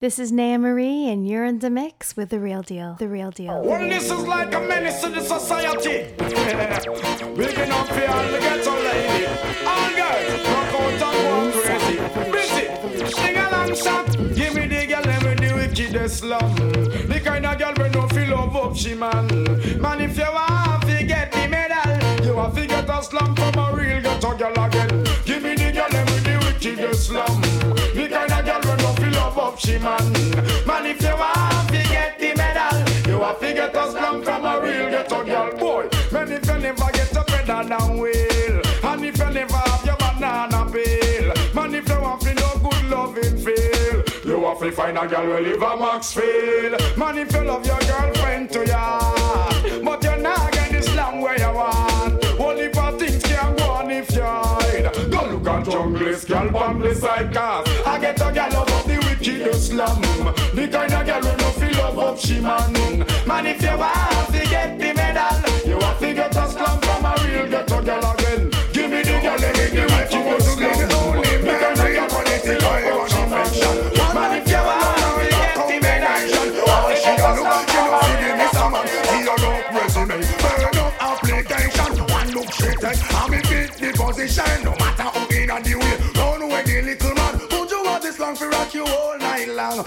This is Naya Marie, and you're in the mix with The Real Deal. The Real Deal. Well, this is like a menace to the society. Big enough for all the ghetto lady. All girls, rock out and walk crazy. Busy, sing along, shot. Give me the girl, let me the wickedest slum. The kind of girl we no feel love up, she man. Man, if you want to get the medal, you want to get a slum from a real ghetto girl again. Give me the girl, let me the slum. She man. Man, if you want to get the medal, you have to get a slum from a real ghetto girl, boy. Man, if you never get a better than wheel, and if you never have your banana peel, man, if you want to no good loving feel, you have to find a girl who live a Maxfield. Man, if you love your girlfriend to ya, but you're not get the slam where you want. Only for things can go on if you hide. Go look at junglist, girl, on the side cars. I get The kind of girl who no feel love up she man. Man, if you want to get the medal, you have to get a slum from a real ghetto girl again. Give me the girl, let me the wicked slum. The kind of girl who feel love up she man. Man, if you want to get the medal, you have to get a slum from a real ghetto girl. application. One look straight and I'm in the position. No matter how in and the way. Run away the little man. Would you want this long for rock you all night long?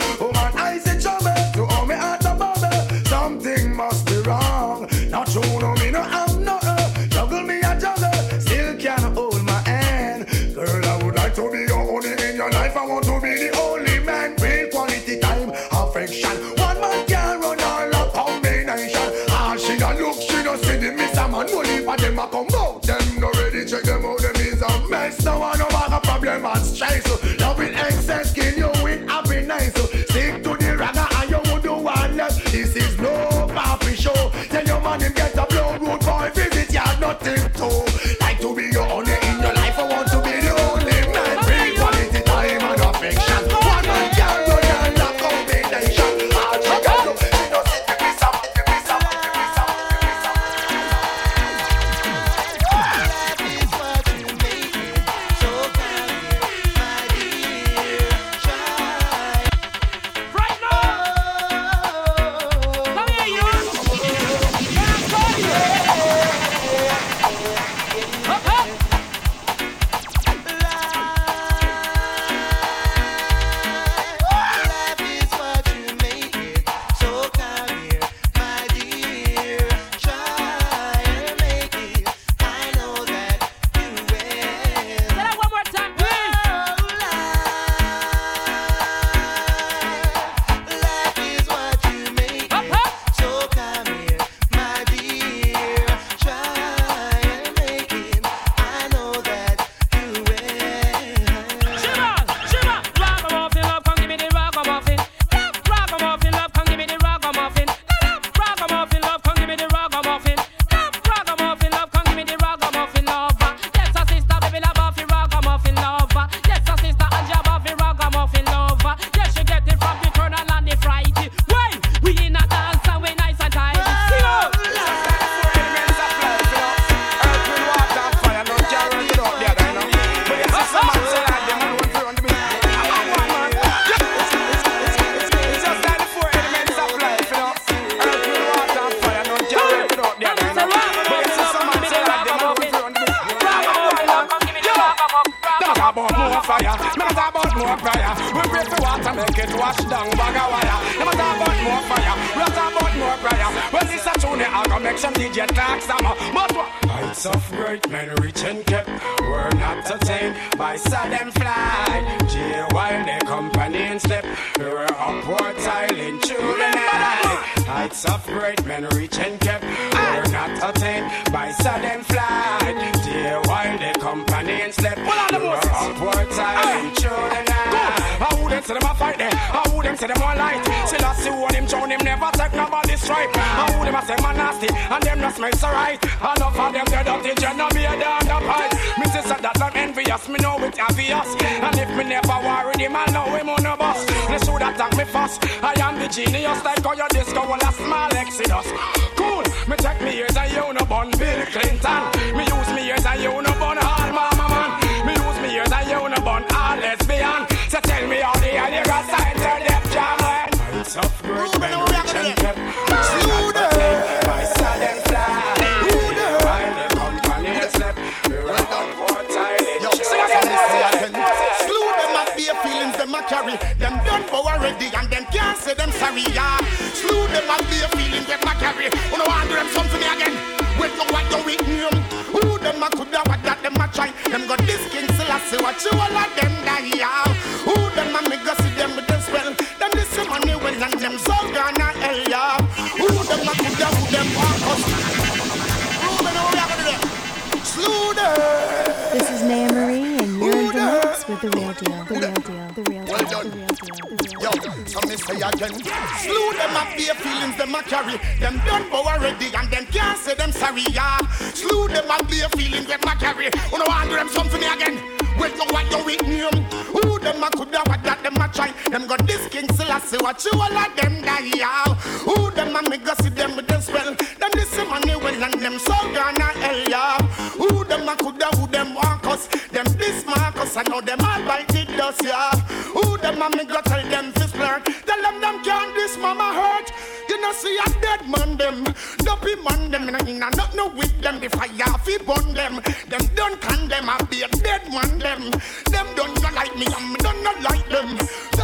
Pray water, make it wash down bag of wire. Them talk about more fire, we talk about more prayer. Well, this a tune, I go make some DJ talk some. But what? Heights of great men rich and kept were not attained by sudden flight. J while their company step, they were upward tiling through the night. Heights of great men rich and kept were not attained by sudden flight. J while their company step, they were upward tiling through the night. How would them say them a fight them? I would them say them one light? Still I see one him drown him never take nobody stripe. How would them a say man nasty and them not smell so right? Enough of them dead dirty gen no be a down the pipe. Me say say that I'm envious, me know it's obvious. And if me never worry him, I know him on a bus. They should attack me first. I am the genius like how your disco will a small exodus. Cool, me check me ears and you no bun Bill Clinton. Me use me ears and you no bun all mama man. Me use me ears and you no bun all lesbian. So tell me how the hell you got signed to Def Jam Ruben, then now we are rich and kept. Slew them. My sudden fly. While the company slept, we were on four tiling Yo, sing a song, say again. Slew them at their feelings, them a carry. Them done for already, and them can't say them sorry, yeah. Slew them at their feelings, them a carry. Who know want them something again? Wait, no, what you with me? Who them a coulda what that them a try? Them got this king Selassie, what you all of them die, yeah. Who them a make us see them with them spell? Them this money well and them so gonna hell, yeah. Who them a coulda who them want us? Slew them. This is Naya with the real deal. The real deal. The real Well deal. done. The real deal. The real Yo, so me say again. Slew them up their feelings, them a carry. Them done for already, and them can't say them sorry, yeah. Slew them up their feelings, them a carry. Know want them something again? Wait, no, what you with me? Who them a coulda what that them a try? Them got this king See what you all of them die, yeah. Who them a make us see them with them spell? Them this money well and them so gonna dust, yeah. Who them a me go tell them fi flirt? Tell them them can't this mama hurt. You know see a dead man them, dopey man them, inna inna not no with them. The fire fi burn them. Them don't condemn a be a dead man them. Them don't not like me me don't not like them.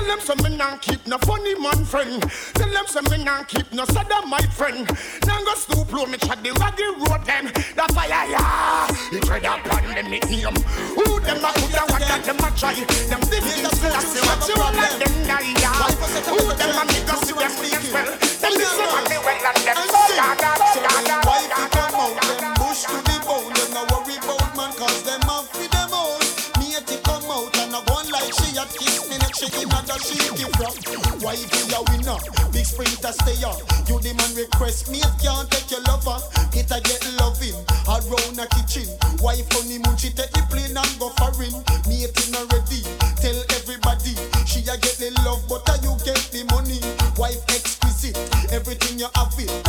Tell them some me nah keep no funny man friend. Tell them some me nah keep no sada my friend. Now go stoop low me chat the raggy road them. The fire yeah, he tread upon them nickname. Who them a coulda what them a try? Them this is the last what you all like them die yeah. Who them a make us see them as well? Them this is what they well and them so da da da So da when da wifey da come out, them bush to the bone. Them no worry about man, cause them have for them own. Matey come out and a go like she a kiss me she in another she give from. Wifey a winner, big sprinter stay on. You the man request it can't take your lover. It a get loving, around a kitchen. Wife honeymoon, she take the plane and go foreign. Matey not ready, tell everybody. She a get the love, but a you get the money. Wife exquisite, everything you have it.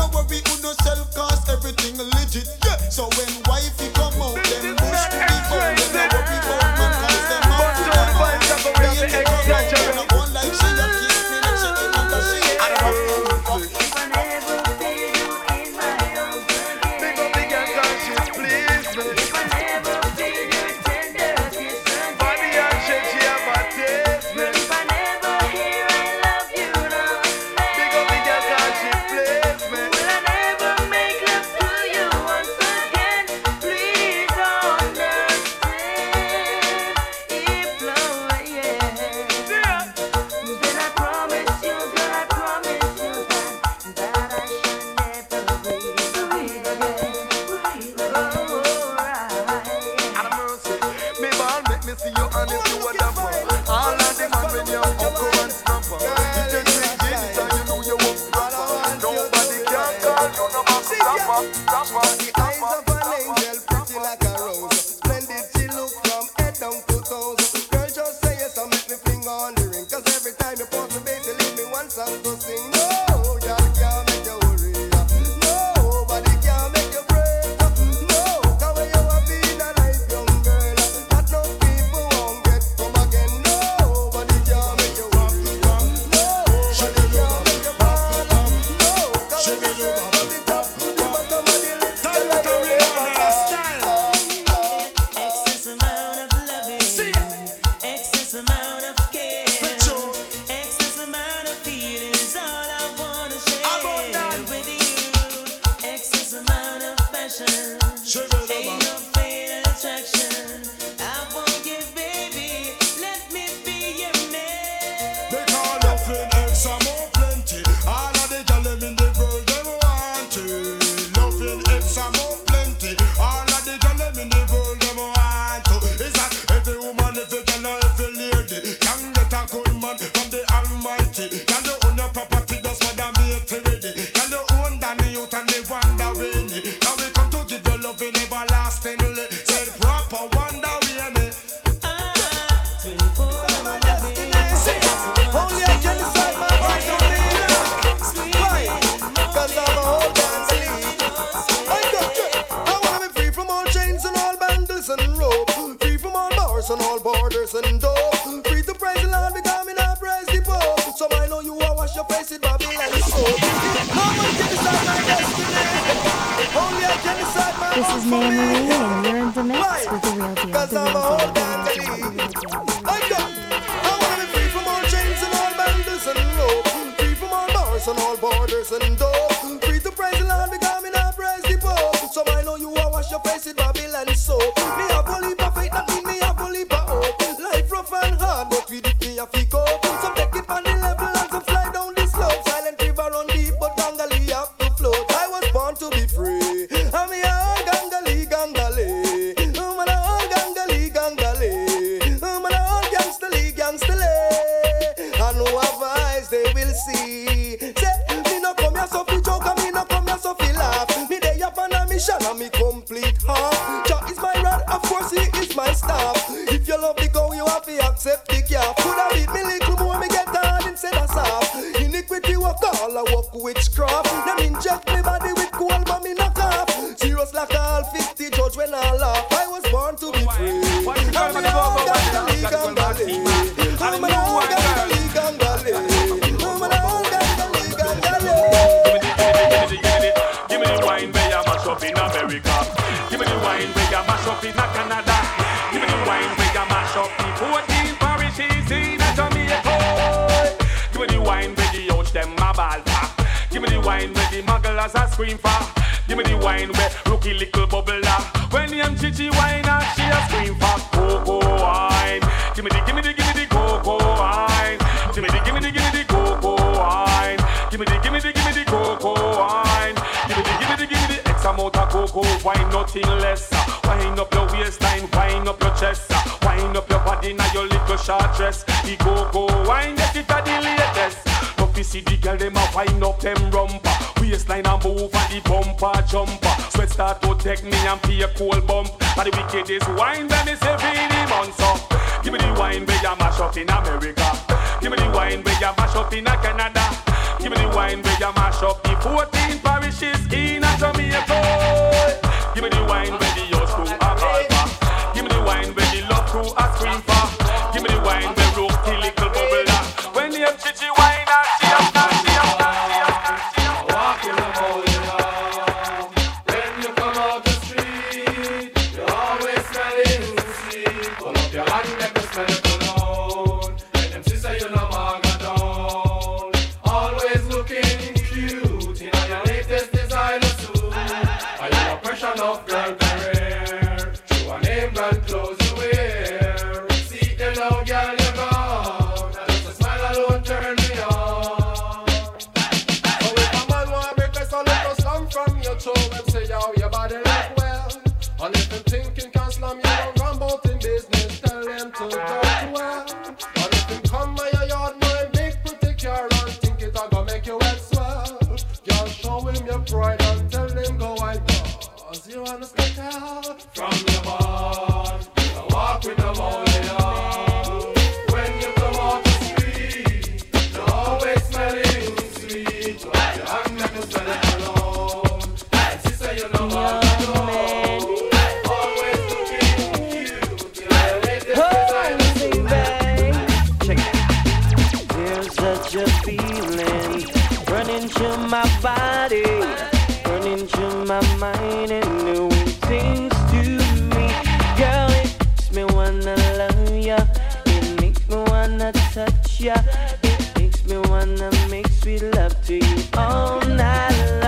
wash your face in Babylon is. No one can decide my destiny. Oh, Only I can decide my This is Mary them rumper. Waistline and move and the bumper jumper. Sweat start to take me and feel cold bump. And the wicked is wine and it's heavy in the months. Give me the wine where you mash up in America. Give me the wine where you mash up in Canada. Give me the wine where you mash up the 14 parishes in Jamaica. Give me the wine. me wanna make sweet love to you all night long.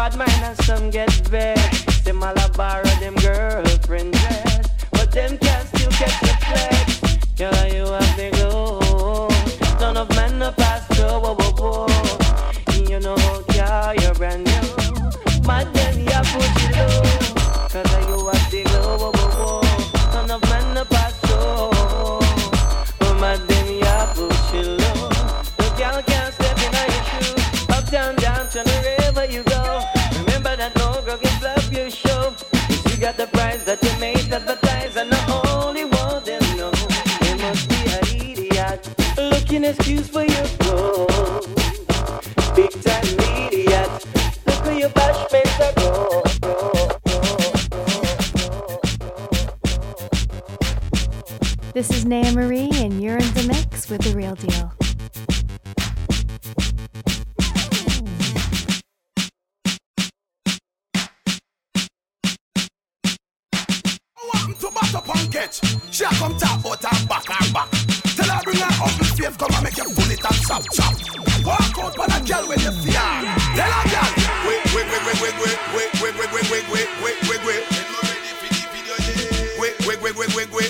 bad mind and some get bad. Say Malabar pan it and chop chop. Walk out on a girl with you fear. Tell a girl. Wait, wait, wait, wait, wait, wait, wait, wait, wait, wait, wait, wait, wait, wait. Wait, wait, wait, wait, wait.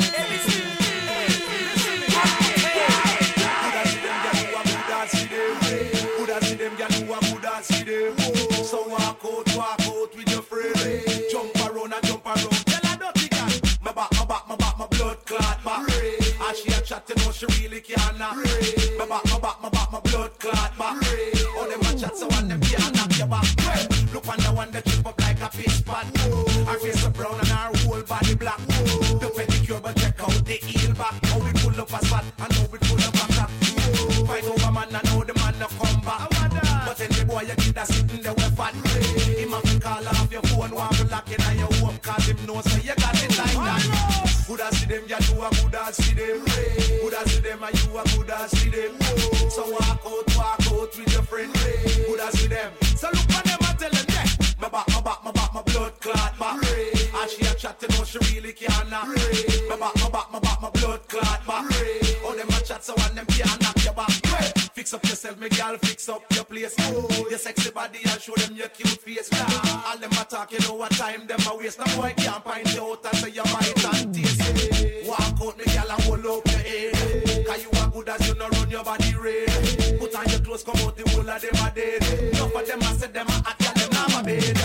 yourself, me gal, fix up your place. Ooh, your sexy body and show them your cute face. Yeah. All them a talk, you know what time them a waste. No boy can't find you out and say you might and taste it. Walk out, me gal, and hold up your head. Cause you are good as you know run your body red. Put on your clothes, come out the whole of them a dead. Enough of them, a said them are at them, now my bed.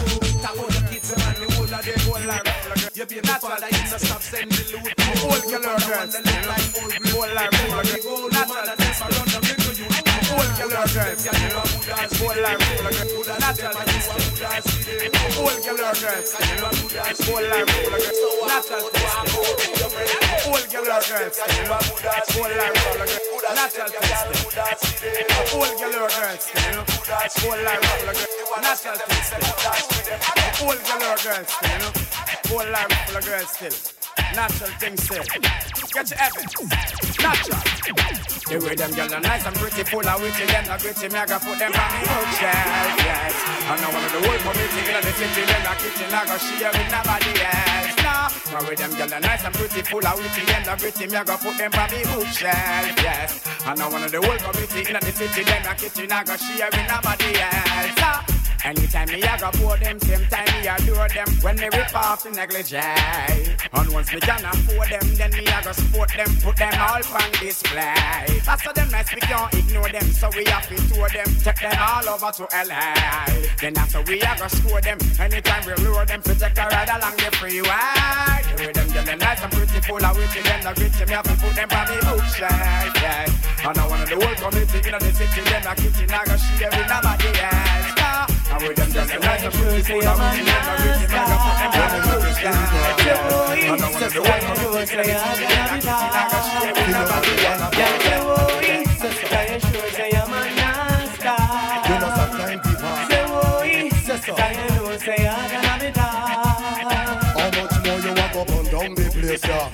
Tap out the kids and the whole of them go like. Your baby father, you just stop sending loot. Old girl, old girl. Old girl, old girl cooler girls. Old life cooler girls. Natural system. Old cooler. Old life. Natural system. Old. Old life. Natural system. Old. Old life. Natural system. Old. Old life still. Natural things say. Get your evidence. Natural. The way them girls are nice and pretty, full of witty, them not gritty, me I gotta put them on the bookshelf, yes. And now one of the whole community in the city, them not kitchen, I gotta share with nobody else. Nah, the way them girls are nice and pretty, full of witty, them not gritty, me I gotta put them on the bookshelf, yes. And now one of the whole community in the city, them not kitchen, I gotta share with nobody else. Nah. Anytime me I go pour them, same time me adore them. When me rip off the negligee And once me can afford them, then me I go support them Put them all on display. So them nice, we can't ignore them So we have to tour them, take them all over to LA Then after we I go score them. Anytime we lure them, take a ride along the freeway. The way them get nice and pretty, full of witty Them the gritty, me have to put them on me bookshelf, yeah. And I want the whole community in the city Them the kitchen, I go share with nobody else How much more you walk up and down the place, yeah?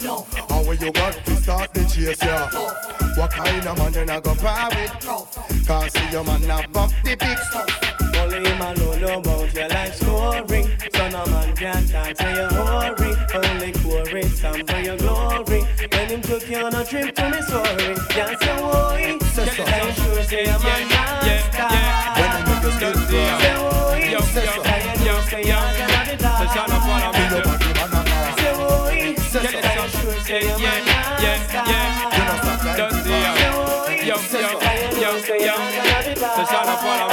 How will you got to start the chase, yeah? What kind of man you not go par? Can't see your man not buff the pics. Only him alone know about your life scoring. So no man can talk to your hurry. Only quarry some for your glory. When him took you on a trip to Missouri, yes, you worry. Say so. You sure say I'm a master? When you make skin cry, Say worry. Say so. Are you know say you're gonna be dark? Feel your body man a mass. Say. Say so. Are you sure say I'm a master? You know sometimes people Yo, yo, yo, yo, So shut up while I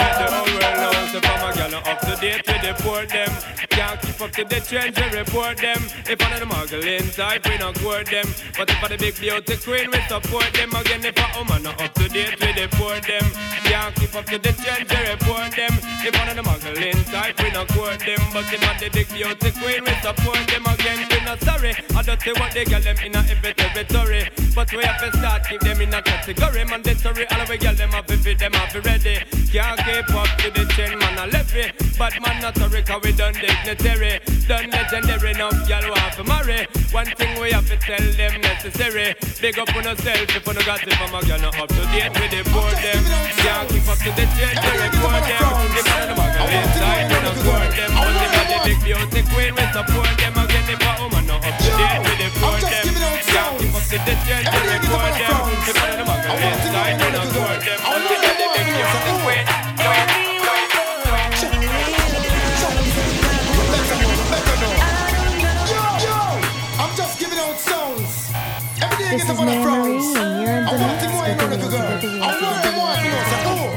up to date we deport them Keep up to the trends we report them. If of the muggling type we not court them. But if I the big beauty queen we support them. Again if a woman not up to date we deport them. Can't keep up to the trends we report them. If of the muggling type we not court them. But if I the big beauty queen we support them. Again we not sorry. I don't say what they get them in a every territory. But we have to start keep them in a category. Mandatory all we get them up if them up ready. Can't keep up to the trend man a levy But man not sorry cause we done dignitary Done legendary enough y'all want to marry. One thing we have to tell them necessary. Big up on yourself if you no got it from a girl not up to date with the board them. Can't keep up to the trend we report them If man the muggle inside we not court them. If a the big beauty queen we support them. I Again if a woman not up to date with the board them. Can't keep up to the trend we report them If man the muggle inside we not court them if a the big beauty queen This is up on the Mary and you're in I the want to more with the you real, girl. with the real, I want to. Say,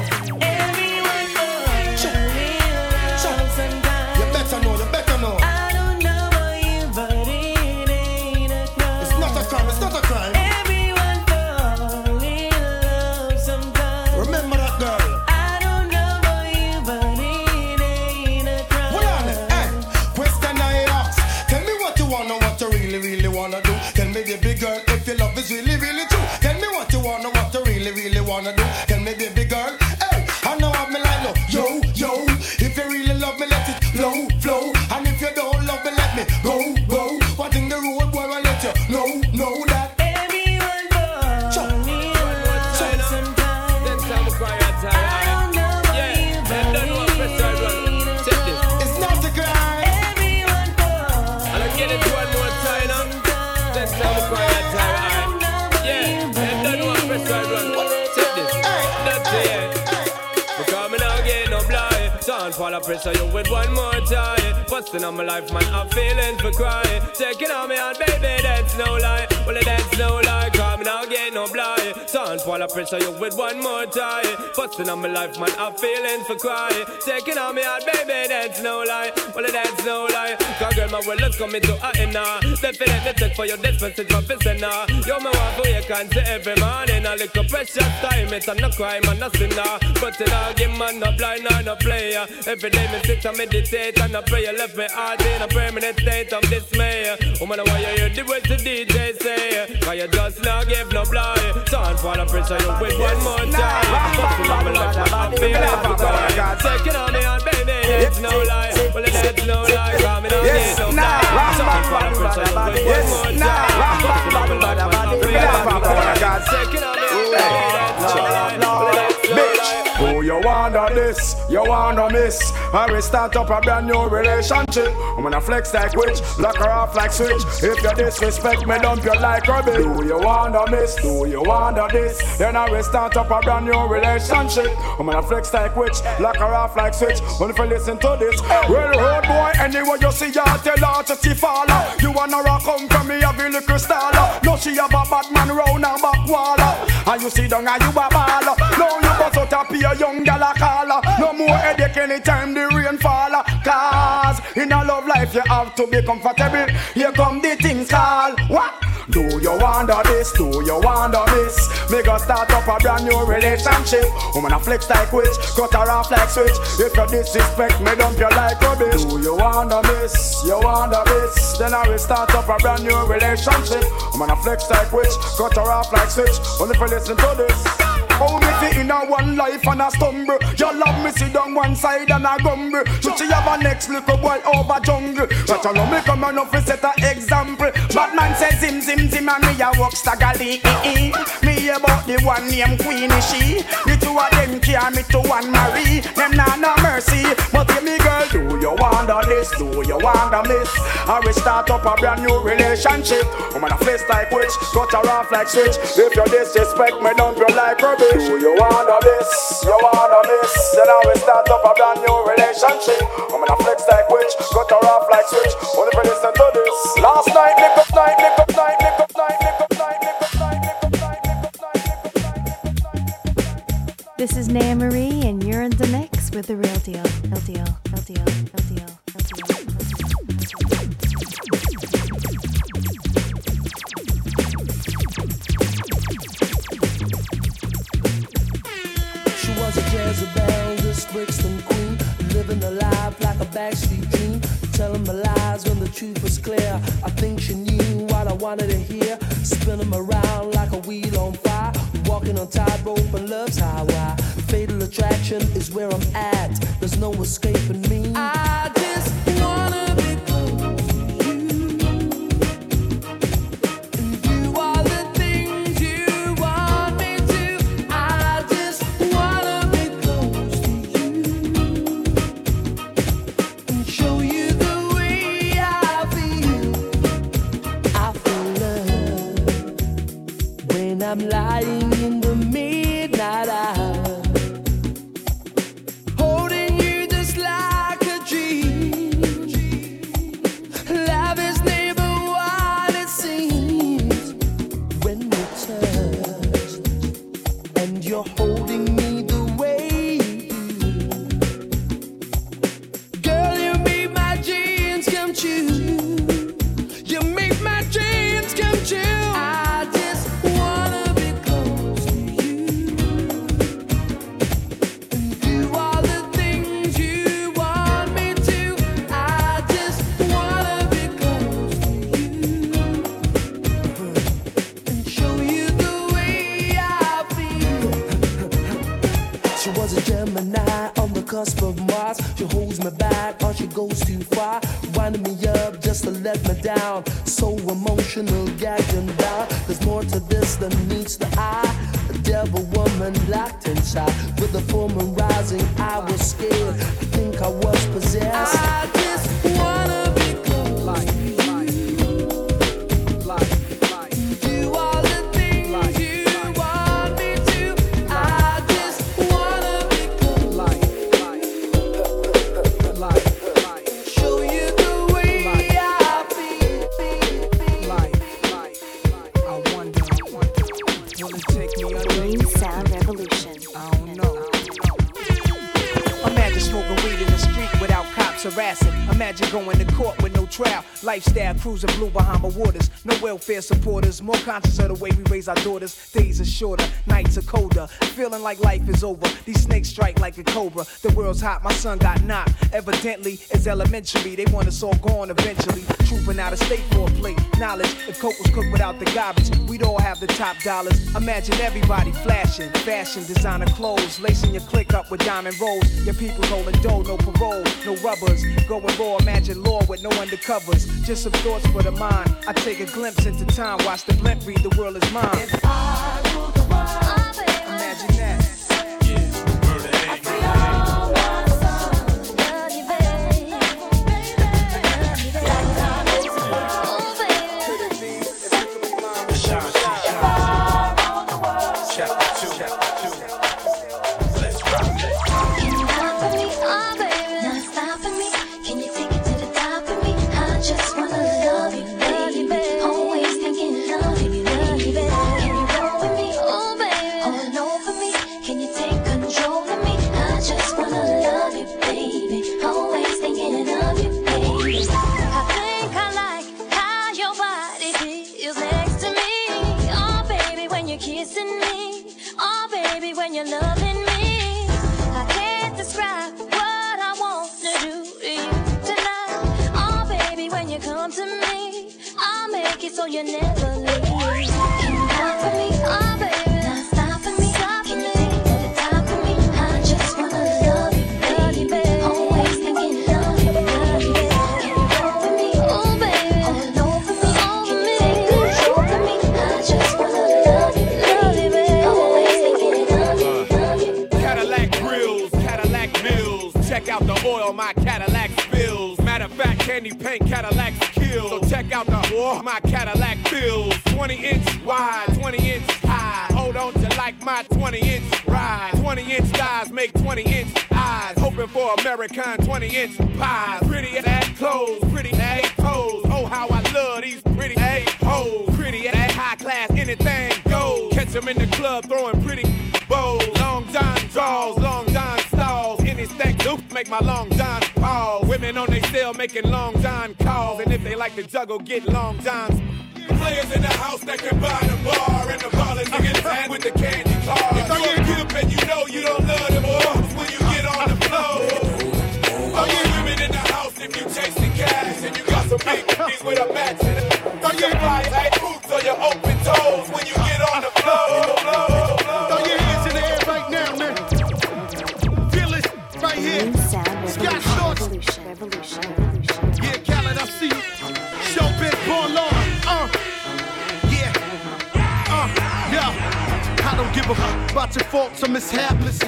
wanna do. Tell me, baby girl, hey. I know I'm like, yo, yo. If you really love me, let it flow, flow. And if you don't pressure you with one more time. Busting on my life man I'm feeling for crying Taking on me out baby that's no lie Well it that's no lie Cause me now get no blind. Sound fall I pressure you with one more time Busting on my life man I'm feeling for crying Taking on me out baby that's no lie. Well it that's no lie. Cause girl my world is coming to a end now Definitely take for oh, your despacito my fist now Yo me want for you can't see every morning. A little precious time it's a no crime and no sinner But you know give man no blind or no player. Every day me sit and meditate and I pray left me heart in a permanent state of dismay. Woman I want you hear the words the DJ say day. Cause you just not give no blood. Turn for the pressure, you with one more time. Bustin' up my life, I'm feeling for God. Taking on the hand, baby, it's no lie. Well, it's no lie, on the pressure, you with one more time. Bustin' my life, I'm feeling for on the hand who you wanna this? You wanna miss? I will start up a brand new relationship. I'm gonna flex like witch, lock her off like switch. If you disrespect me, dump you like rubbish. Do you wanna miss? Do you wanna this? Then I will start up a brand new relationship. I'm gonna flex like witch, lock her off like switch. Only you listen to this. Well, road boy, anyway you see her, tell her to see follow. You wanna rock come from me, have a little style. No, she have a bad man round her back wall. And you see down and you a ball. No, you bust out a young gal a caller. No more headache anytime the rain fall. Cause in a love life you have to be comfortable. Here come the things call. What? Do you wonder this? Do you wonder this? Me go start up a brand new relationship. Woman a flex like witch, cut her off like switch. If you disrespect me, dump you like rubbish. Do you wonder this? You wonder this? Then I will start up a brand new relationship. Woman a flex like witch, cut her off like switch. Only you listen to this. Me in a one life and a stumble. You love me sit down one side and a grumble. So she have a next little boy over jungle. But you know me come on up set a example. Batman says zim zim zim and me a walk staggerly. Me about the one named Queenie she. The two of them care me to one Marie. Them nah no mercy. But hear me girl, do you wonder this? Do you wonder miss? I will start up a brand new relationship. I'm gonna face like witch, cut her off like switch. If you disrespect me, dump you like rubbish. You wanna this? You wanna miss? Then I will start up a brand new relationship. I'm gonna flex like witch, cut her off like switch. Only for listen to this. Last night, lick up night, lick up night, lick up night, lick up night, lick up night, lick up night, lick up night, lick up night. This is Naya Marie, and you're in the mix with the. Real deal. Real deal. Real deal. Real deal. Jezebel, this Brixton queen, living a life like a backstreet dream, telling me lies when the truth was clear. I think she knew what I wanted to hear, spinning around like a wheel on fire, walking on tightrope and love's highway. Fatal attraction is where I'm at. There's no escaping me. I I'm lying our daughters. Days are shorter, nights are colder. Feeling like life is over. These snakes strike like a cobra. World's hot, my son got knocked. Evidently, it's elementary. They want us all gone eventually. Trooping out of state for a plate. Knowledge, if coke was cooked without the garbage, we'd all have the top dollars. Imagine everybody flashing, fashion, designer clothes, lacing your click up with diamond rolls. Your people holding dough, no parole, no rubbers. Going raw, imagine law with no undercovers. Just some thoughts for the mind. I take a glimpse into time, watch the blimp read, the world is mine. American 20 inch pies. Pretty ass clothes, pretty ass toes. Oh, how I love these pretty ass hoes. Pretty ass high class, anything goes. Catch them in the club throwing pretty bows. Long John draws, long John stalls. Any stack loop make my long John pause. Women on they cell making long John calls. And if they like to juggle, get long Johns. Players in the house that can buy the bar and the ballers niggas hand with the candy car. If you're a pimp and you know you don't love them boys big with a match it? Are you tight boots or your open toes when you give a fuck about your faults or mishaps.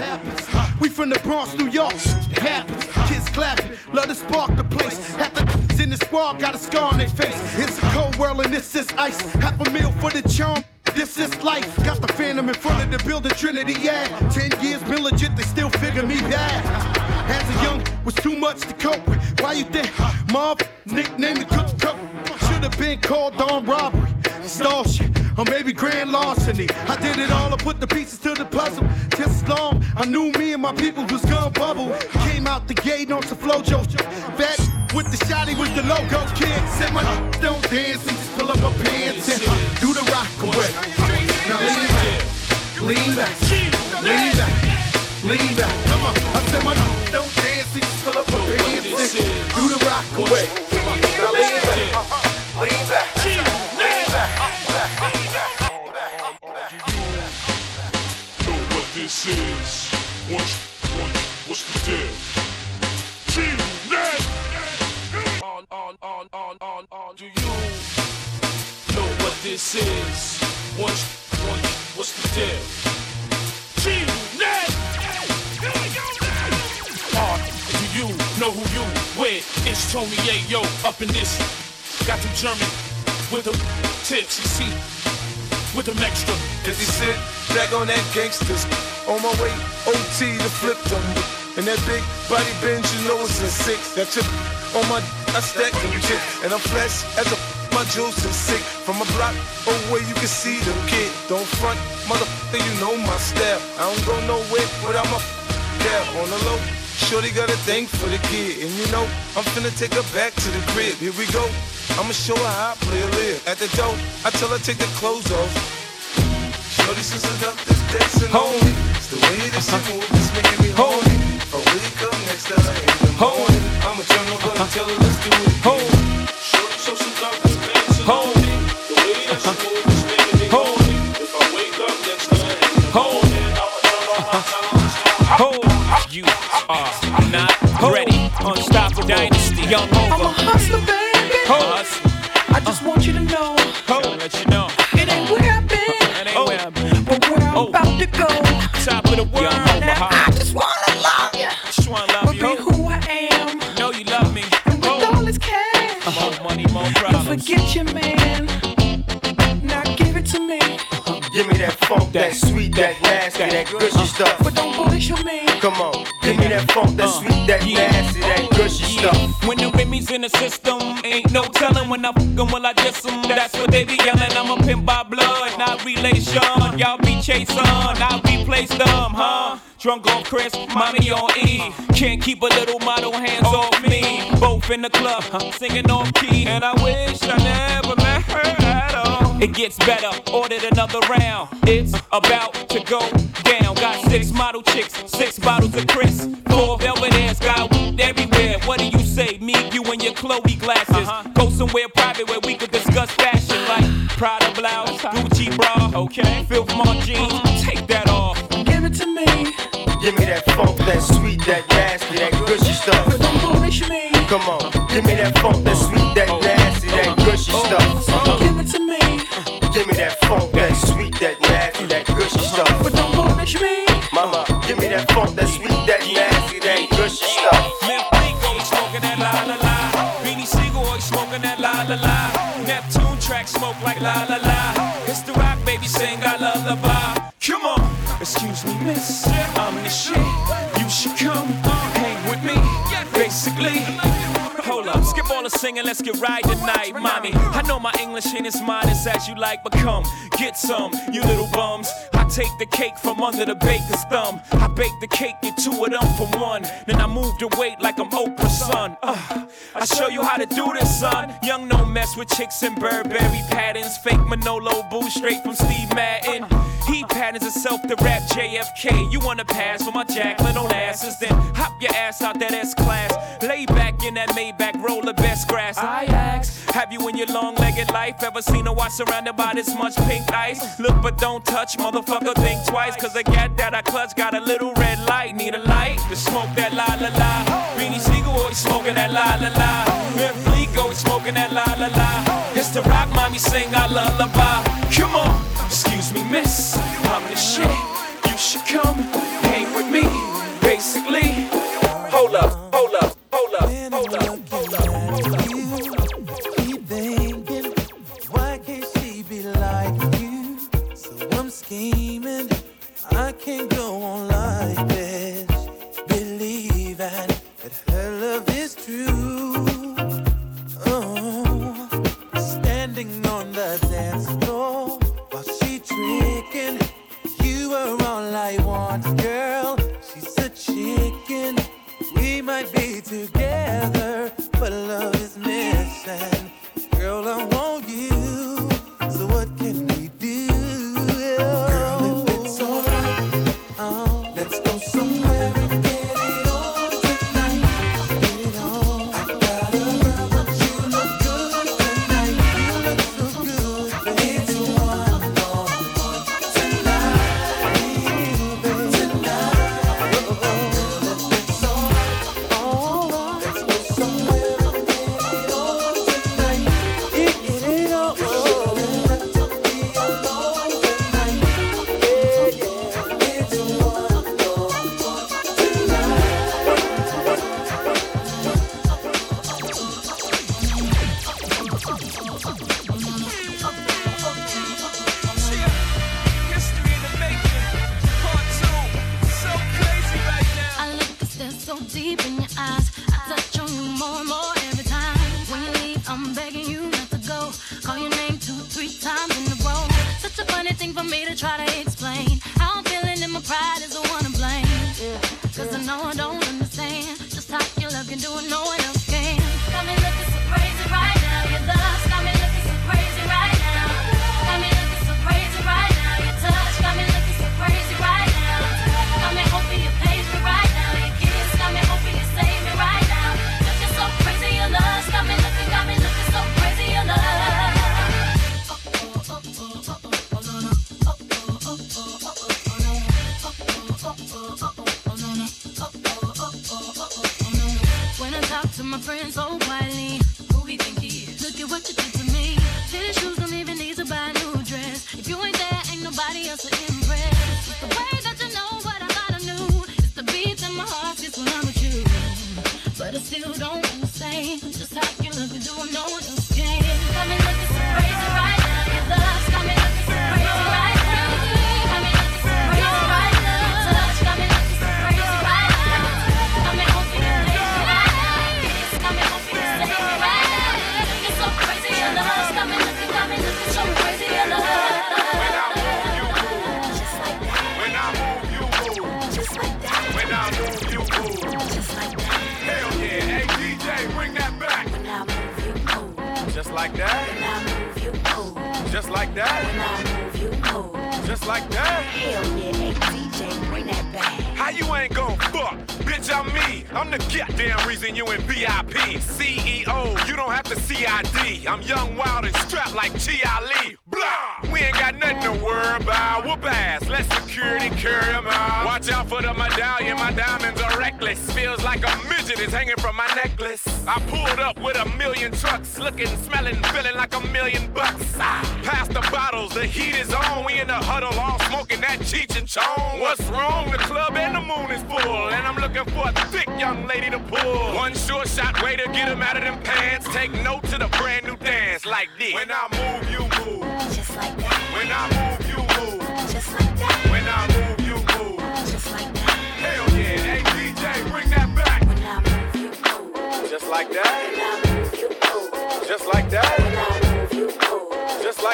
We from the Bronx, New York. Happens. Kids clapping, love to spark the place. Half the in the squad got a scar on their face. It's a cold world and this is ice. Half a meal for the charm. This is life. Got the phantom in front of the building, Trinity, yeah. Ten years been legit, they still figure me bad. As a young, was too much to cope with. Why you think? Mob, nickname the cook cook. Have been called on robbery, shit, or maybe grand larceny. I did it all, I put the pieces to the puzzle. Just long, I knew me and my people was gonna bubble. Came out the gate on some flojo. Fat with the shotty with the logo kid. Said my don't dance, and just pull up my pants and do the rock away. Now lean back, lean back, lean back, lean back. Come on, I said my don't dance, and just pull up my pants and do the rock away. Now lean back, is. What's, what, what's the deal? G-Unit! On, on, on, on, on, on. Do you know what this is? What's, what, what's the deal? G-Unit! Uh, do you know who you with? It's Tony Yayo up in this. Got them German with them tips, you see, with them extra. Is he sit back on that gangsters? On my way, OT to flip them. And that big body bench, you know it's a six. That chip on my, I stack them chick. And I'm flesh as a my juice is sick. From a block away, you can see them kid. Don't front, motherfucker, you know my style. I don't go nowhere without my cap on the low. Shorty got a thing for the kid, and you know I'm finna take her back to the crib. Here we go. I'ma show her how I play a live. At the door, I tell her take the clothes off. Shorty says I got this dancing on me. It's the way that she move, it's making me horny. I wake up next to her in the morning, I'ma turn over and tell her let's do it again. Shorty show some love, this dancing on You are not ready. Unstoppable dynasty. Young I'm a hustler, baby. I just want you to know. let you know. It ain't where I've been. It ain't where I've been. But where I'm about to go. Top of the world. Me that funk, that sweet, that nasty, that gushy uh. stuff. But don't bullshit me. Come on, give me that funk, that uh. sweet, that nasty, that gushy stuff. When the Remy's in the system, ain't no telling when I fuck 'em, will I diss 'em? That's what they be yelling. I'm a pimp by blood, not relation. Y'all be chasing, I replace them, huh? Drunk on Chris, mommy on E. Can't keep a little model hands oh, off me. Both in the club, singing off key. And I wish I never met her at all. It gets better, ordered another round. It's about to go down. Got six model chicks, six bottles of Chris. Four Belvedere's got weed everywhere. What do you say? Me, you, and your Chloe glasses. Uh-huh. Go somewhere private where we could discuss fashion like Prada blouse, uh-huh. Gucci bra, okay? Filth Mart jeans, take that off. Give it to me. Give me that funk, that sweet, that nasty, that Come on, give me that funk, that sweet, that nasty, that gushy stuff. Give it to me. Give me that funk, that sweet, that nasty, that gushy stuff. But don't bullshit me. Mama, give me that funk, that sweet, that nasty, that gushy stuff. Myth Rico, he smoking that la la la. Beanie Sigel, he smoking that la la la. Neptune track smoke like la la la. Singing, let's get right tonight, mommy. I know my English ain't as modest as you like, but come, get some, you little bums. I take the cake from under the baker's thumb. I bake the cake, get two of them for one. Then I move the weight like I'm Oprah's son. Uh, I show you how to do this, son. Young no mess with chicks in Burberry patterns. Fake Manolo boo straight from Steve Madden. He patterns himself to rap JFK. You wanna pass for my Jacqueline Onassis? Then hop your ass out that S class. Lay back in that Maybach, roll the best grass. I ask, have you in your long legged life ever seen a watch surrounded by this much pink ice? Look but don't touch, motherfucker, think twice. Cause the gat that I clutch got a little red light. Need a light to smoke that la la la. Beanie Sigel oh, always smoking that la la la. Myth Fleek always smoking that la la la. It's the rock mommy sing I lullaby. Come on, excuse me, miss. I'm the shit. You should come hang with me. Basically, hold up, hold up, hold up, hold up.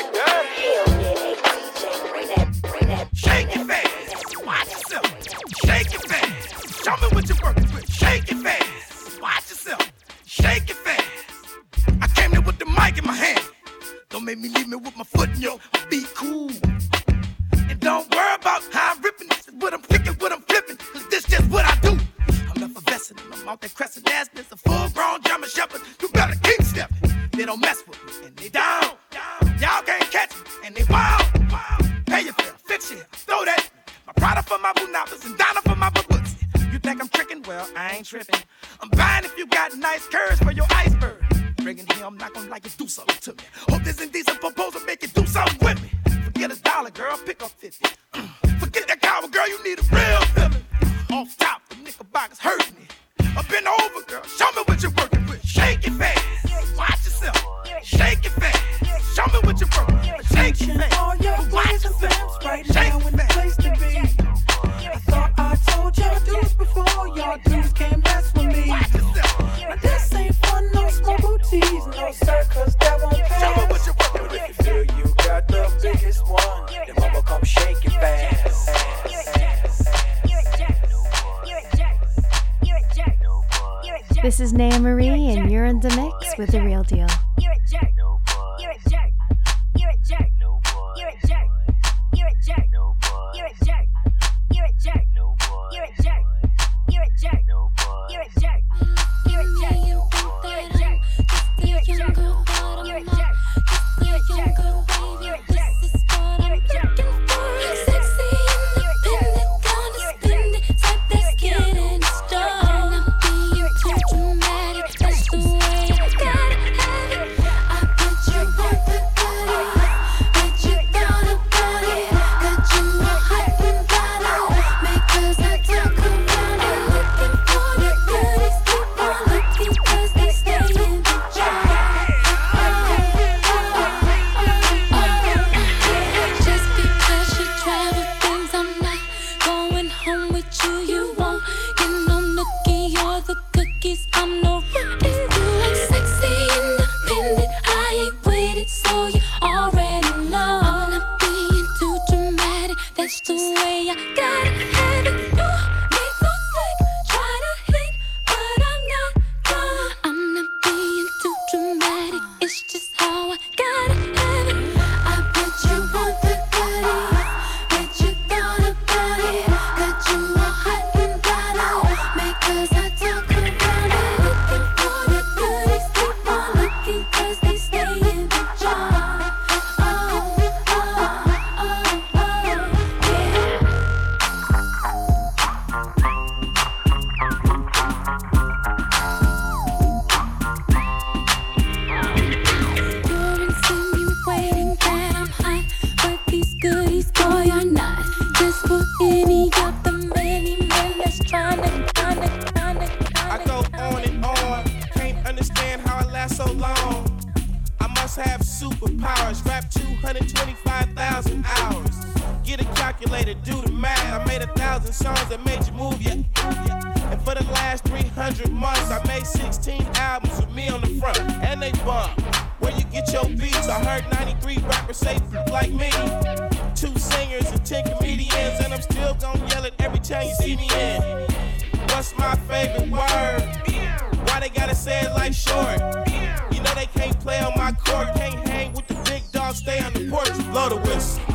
Like that. love the West.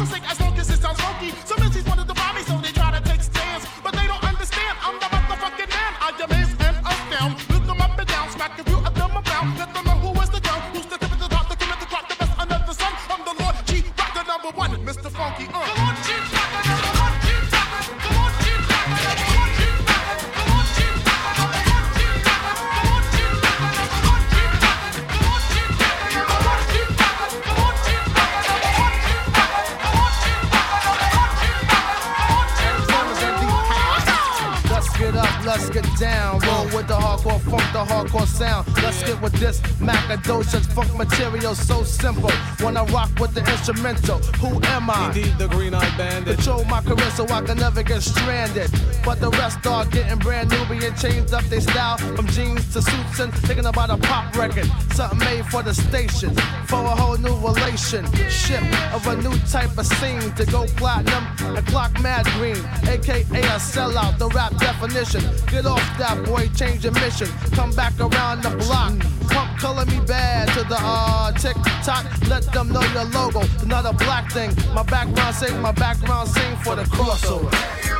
I'm I instrumental. Who am I? Indeed, the green eyed bandit. Control my career so I can never get stranded. But the rest are getting brand new, being changed up their style from jeans to suits and thinking about a pop record. Something made for the station, for a whole new relationship of a new type of scene to go platinum and clock mad green, aka a sellout, the rap definition. Get off that boy, change your mission. Come back around the block. Pump color me bad to the uh tick tock. Let them know your logo. Not a black thing. My background sing, my background sing for the. Crossover.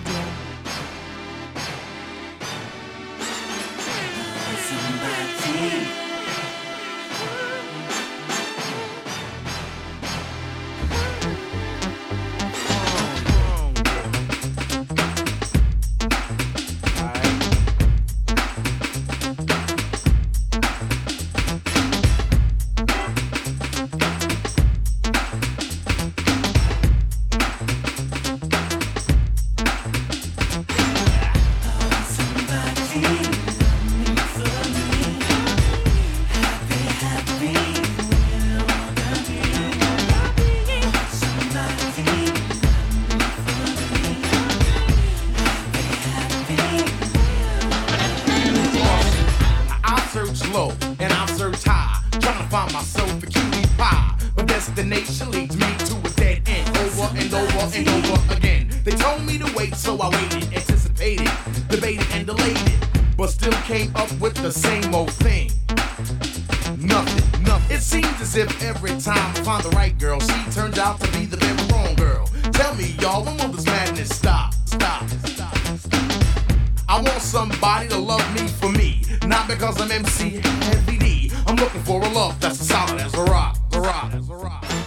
leads me to a dead end, over and over and over again. They told me to wait, so I waited, anticipated, debated and delayed it, but still came up with the same old thing. Nothing, nothing. It seems as if every time I find the right girl, she turns out to be the very wrong girl. Tell me, y'all, when will this madness stop? Stop, stop, stop. I want somebody to love me for me, not because I'm MC Heavy D. I'm looking for a love that's as solid as a rock, a rock, as a rock.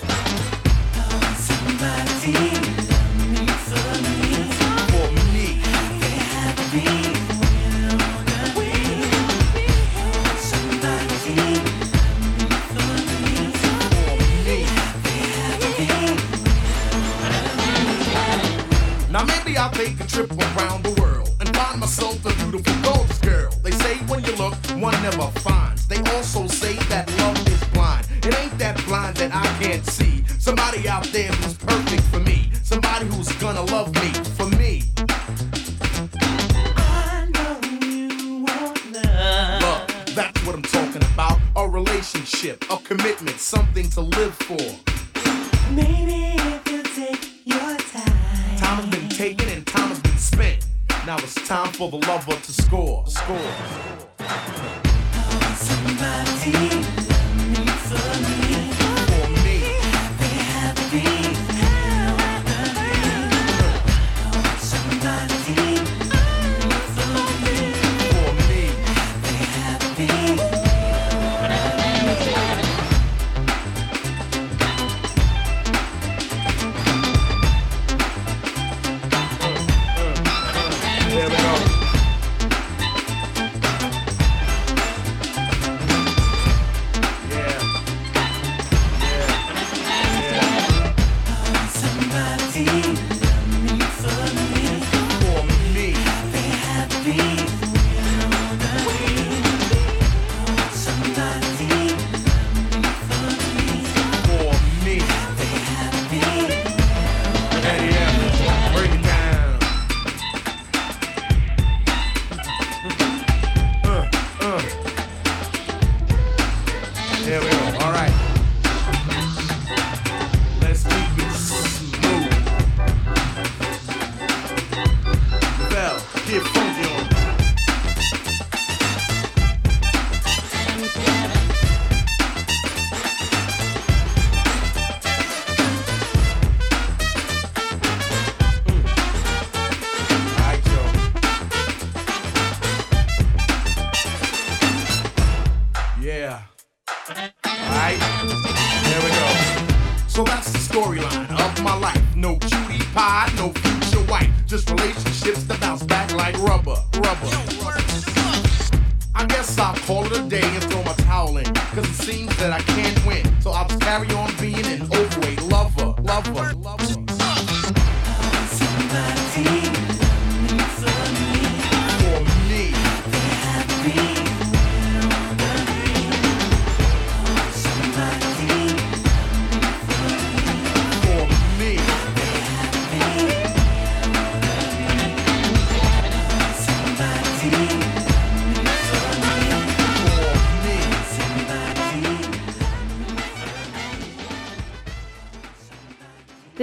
Trip around the world and find myself a beautiful, gorgeous girl. They say when you look, one never finds. They also say that love is blind. It ain't that blind that I can't see. Somebody out there who's perfect for the lover